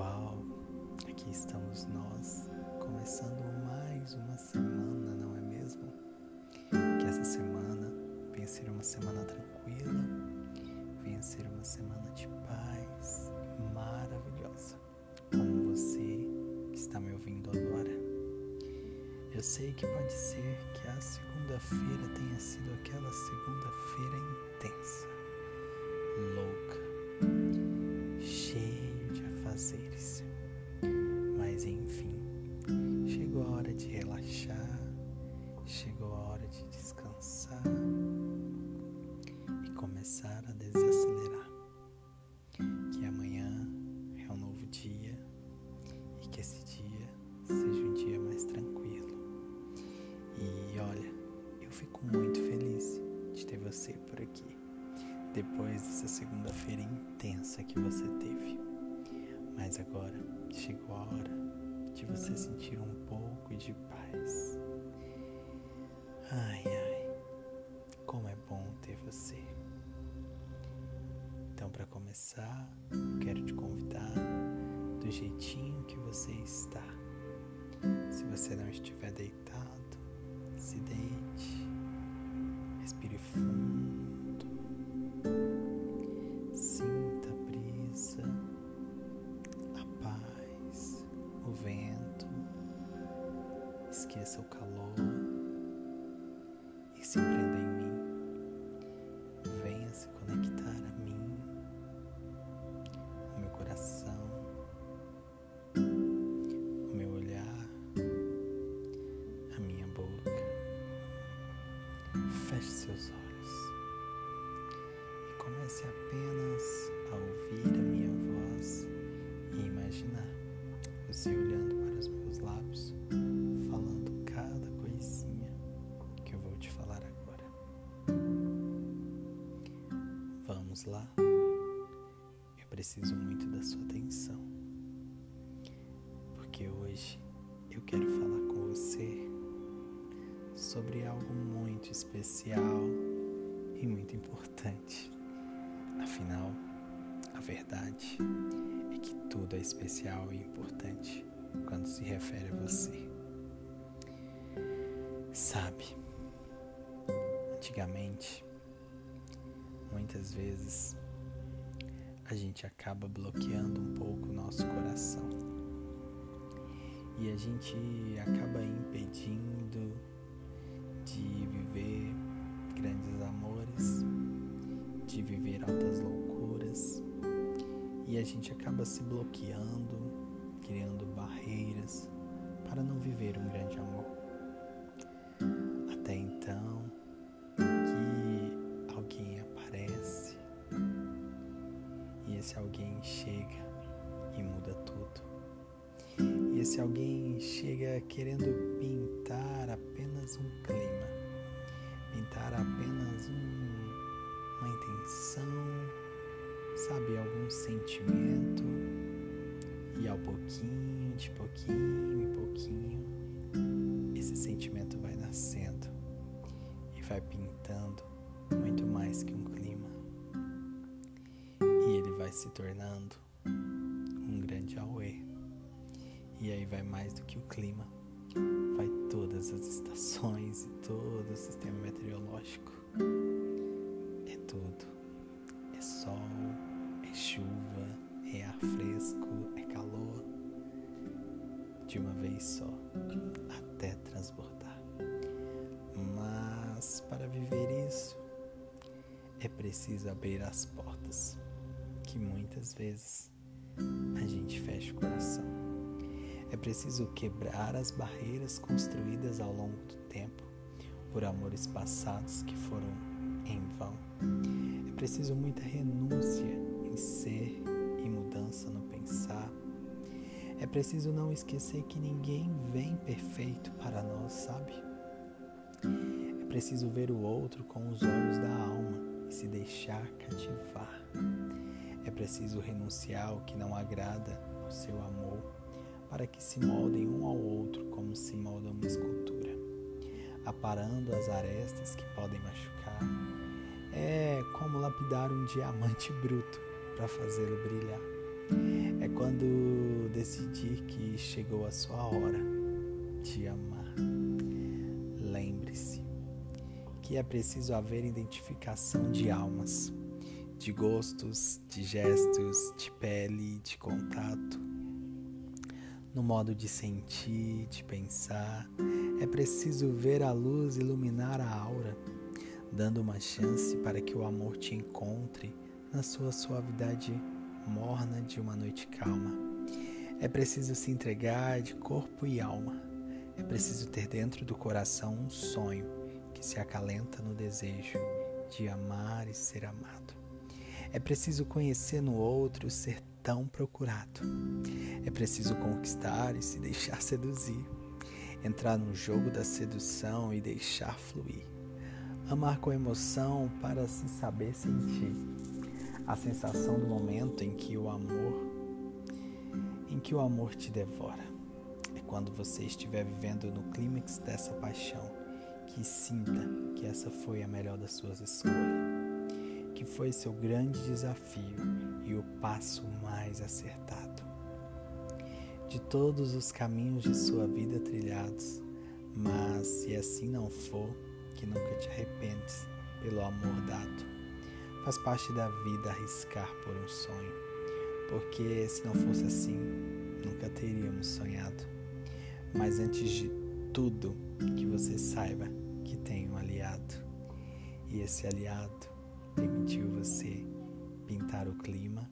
Aqui estamos nós, começando mais uma semana, não é mesmo? Que essa semana venha ser uma semana tranquila, venha ser uma semana de paz maravilhosa, como você que está me ouvindo agora. Eu sei que pode ser que a segunda-feira tenha sido aquela segunda-feira intensa, começar a desacelerar. Que amanhã é um novo dia e que esse dia seja um dia mais tranquilo. E olha, eu fico muito feliz de ter você por aqui depois dessa segunda-feira intensa que você teve. Mas agora chegou a hora de você sentir um pouco de paz. Ai, ai, Então, para começar, quero te convidar do jeitinho que você está. Se você não estiver deitado, se deite, respire fundo. esqueça o calor e se prenda em Feche seus olhos e comece apenas a ouvir a minha voz e imaginar você olhando para os meus lábios Vamos lá. Eu preciso muito da sua atenção. Porque hoje eu quero falar com você sobre algo muito especial e muito importante. Afinal, a verdade é que tudo é especial e importante quando se refere a você. Sabe, antigamente muitas vezes a gente acaba bloqueando um pouco o nosso coração e a gente acaba impedindo de viver altas loucuras e a gente acaba se bloqueando, criando barreiras para não viver um grande amor. Até então, esse alguém chega e muda tudo. E esse alguém chega querendo pintar apenas um clima, pintar apenas um, uma intenção, sabe, algum sentimento. E ao pouquinho, de pouquinho em pouquinho, esse sentimento vai nascendo e vai pintando muito mais que um clima vai se tornando um grande auê. E aí vai mais do que o clima, vai todas as estações e todo o sistema meteorológico. Tudo. É sol, é chuva, é ar fresco, é calor. De uma vez só, até transbordar. Mas para viver isso, é preciso abrir as portas que muitas vezes a gente fecha o coração. É preciso quebrar as barreiras construídas ao longo do tempo por amores passados que foram em vão. É preciso muita renúncia em ser e mudança no pensar. É preciso não esquecer que ninguém vem perfeito para nós, sabe? É preciso ver o outro com os olhos da alma e se deixar cativar. É preciso renunciar ao que não agrada ao seu amor, para que se moldem um ao outro como se molda uma escultura, aparando as arestas que podem machucar. É como lapidar um diamante bruto para fazê-lo brilhar. É quando decidir que chegou a sua hora de amar. Lembre-se que é preciso haver identificação de almas, de gostos, de gestos, de pele, de contato, no modo de sentir, de pensar. É preciso ver a luz iluminar a aura, dando uma chance para que o amor te encontre na sua suavidade morna de uma noite calma. É preciso se entregar de corpo e alma. É preciso ter dentro do coração um sonho que se acalenta no desejo de amar e ser amado. É preciso conhecer no outro ser tão procurado. É preciso conquistar e se deixar seduzir. Entrar no jogo da sedução e deixar fluir. Amar com emoção para se saber sentir. A sensação do momento em que o amor em que o amor te devora. É quando você estiver vivendo no clímax dessa paixão que sinta que essa foi a melhor das suas escolhas que foi seu grande desafio e o passo mais acertado. De todos os caminhos de sua vida trilhados, mas se assim não for, que nunca te arrependes pelo amor dado. Faz parte da vida arriscar por um sonho, porque se não fosse assim, nunca teríamos sonhado. Mas antes de tudo, que você saiba que tem um aliado. E esse aliado permitiu você pintar o clima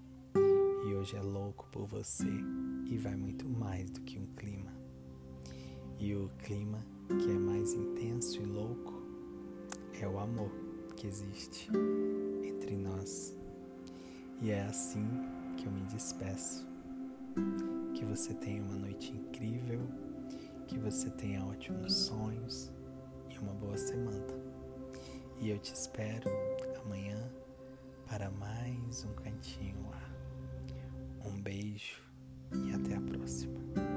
e hoje é louco por você e vai muito mais do que um clima. E o clima que é mais intenso e louco é o amor que existe entre nós. E é assim que eu me despeço. Que você tenha uma noite incrível, que você tenha ótimos sonhos e uma boa semana. E eu te espero amanhã para mais um cantinho lá. Um beijo e até a próxima.